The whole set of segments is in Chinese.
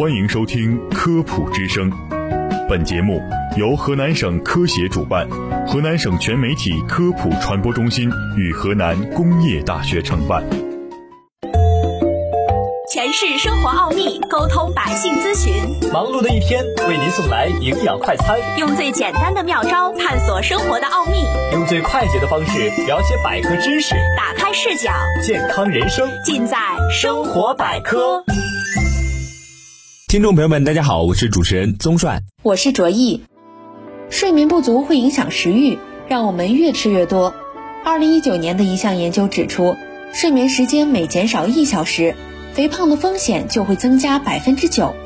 欢迎收听《科普之声》，本节目由河南省科协主办，河南省全媒体科普传播中心与河南工业大学承办。诠释生活奥秘，沟通百姓咨询。忙碌的一天，为您送来营养快餐。用最简单的妙招探索生活的奥秘，用最快捷的方式了解百科知识，打开视角，健康人生尽在生活百科。听众朋友们，大家好，我是主持人宗帅，我是卓毅。睡眠不足会影响食欲，让我们越吃越多。二零一九年的一项研究指出，睡眠时间每减少一小时，肥胖的风险就会增加百分之九。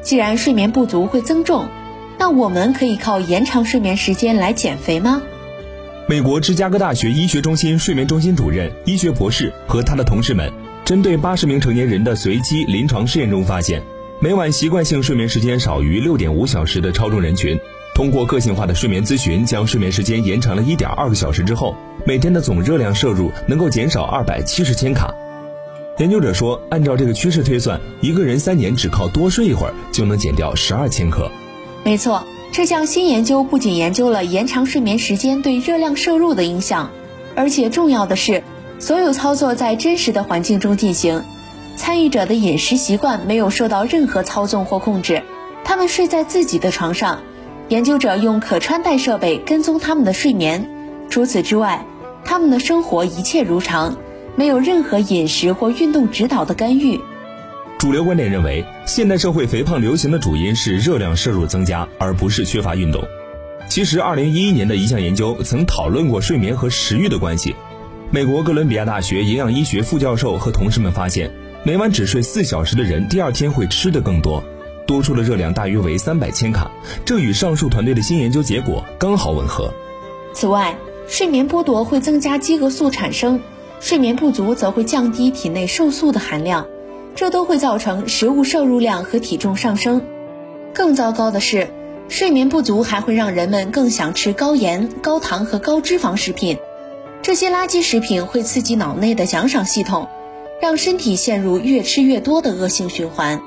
既然睡眠不足会增重，那我们可以靠延长睡眠时间来减肥吗？美国芝加哥大学医学中心睡眠中心主任、医学博士和他的同事们，针对八十名成年人的随机临床试验中发现。每晚习惯性睡眠时间少于六点五小时的超重人群，通过个性化的睡眠咨询，将睡眠时间延长了一点二个小时之后，每天的总热量摄入能够减少二百七十千卡。研究者说，按照这个趋势推算，一个人三年只靠多睡一会儿就能减掉十二千克。没错，这项新研究不仅研究了延长睡眠时间对热量摄入的影响，而且重要的是，所有操作在真实的环境中进行。参与者的饮食习惯没有受到任何操纵或控制，他们睡在自己的床上。研究者用可穿戴设备跟踪他们的睡眠。除此之外，他们的生活一切如常，没有任何饮食或运动指导的干预。主流观点认为，现代社会肥胖流行的主因是热量摄入增加，而不是缺乏运动。其实，2011年的一项研究曾讨论过睡眠和食欲的关系。美国哥伦比亚大学营养医学副教授和同事们发现。每晚只睡四小时的人，第二天会吃的更多，多出的热量大约为三百千卡，这与上述团队的新研究结果刚好吻合。此外，睡眠剥夺会增加饥饿素产生，睡眠不足则会降低体内瘦素的含量，这都会造成食物摄入量和体重上升。更糟糕的是，睡眠不足还会让人们更想吃高盐、高糖和高脂肪食品，这些垃圾食品会刺激脑内的奖赏系统。让身体陷入越吃越多的恶性循环。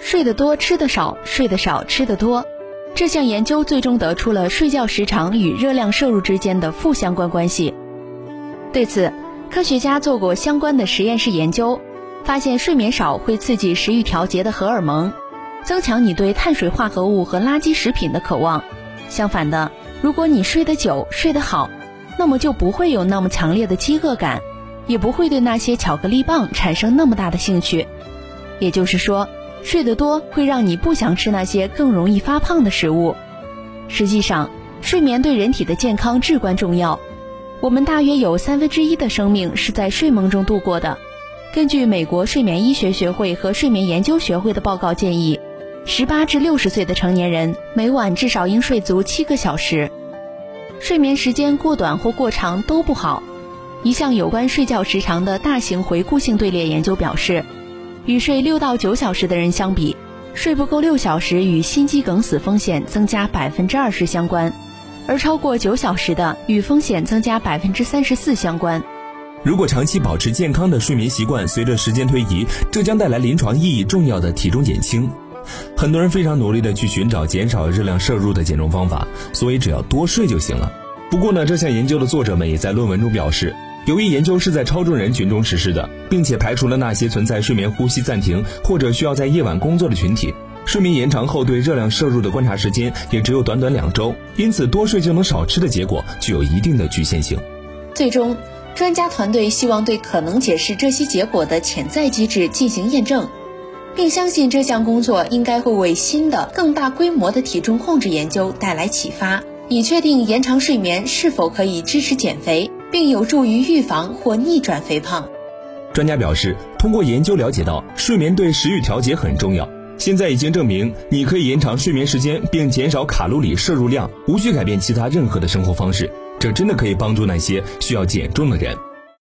睡得多吃得少，睡得少吃得多。这项研究最终得出了睡觉时长与热量摄入之间的负相关关系。对此，科学家做过相关的实验室研究，发现睡眠少会刺激食欲调节的荷尔蒙，增强你对碳水化合物和垃圾食品的渴望。相反的，如果你睡得久、睡得好，那么就不会有那么强烈的饥饿感。也不会对那些巧克力棒产生那么大的兴趣，也就是说，睡得多会让你不想吃那些更容易发胖的食物。实际上，睡眠对人体的健康至关重要。我们大约有三分之一的生命是在睡梦中度过的。根据美国睡眠医学学会和睡眠研究学会的报告建议，十八至六十岁的成年人每晚至少应睡足七个小时。睡眠时间过短或过长都不好。一项有关睡觉时长的大型回顾性队列研究表示，与睡六到九小时的人相比，睡不够六小时与心肌梗死风险增加百分之二十相关，而超过九小时的与风险增加百分之三十四相关。如果长期保持健康的睡眠习惯，随着时间推移，这将带来临床意义重要的体重减轻。很多人非常努力的去寻找减少热量摄入的减重方法，所以只要多睡就行了。不过呢，这项研究的作者们也在论文中表示。由于研究是在超重人群中实施的，并且排除了那些存在睡眠呼吸暂停或者需要在夜晚工作的群体，睡眠延长后对热量摄入的观察时间也只有短短两周，因此多睡就能少吃的结果具有一定的局限性。最终，专家团队希望对可能解释这些结果的潜在机制进行验证，并相信这项工作应该会为新的、更大规模的体重控制研究带来启发，以确定延长睡眠是否可以支持减肥。并有助于预防或逆转肥胖。专家表示，通过研究了解到，睡眠对食欲调节很重要。现在已经证明，你可以延长睡眠时间，并减少卡路里摄入量，无需改变其他任何的生活方式。这真的可以帮助那些需要减重的人。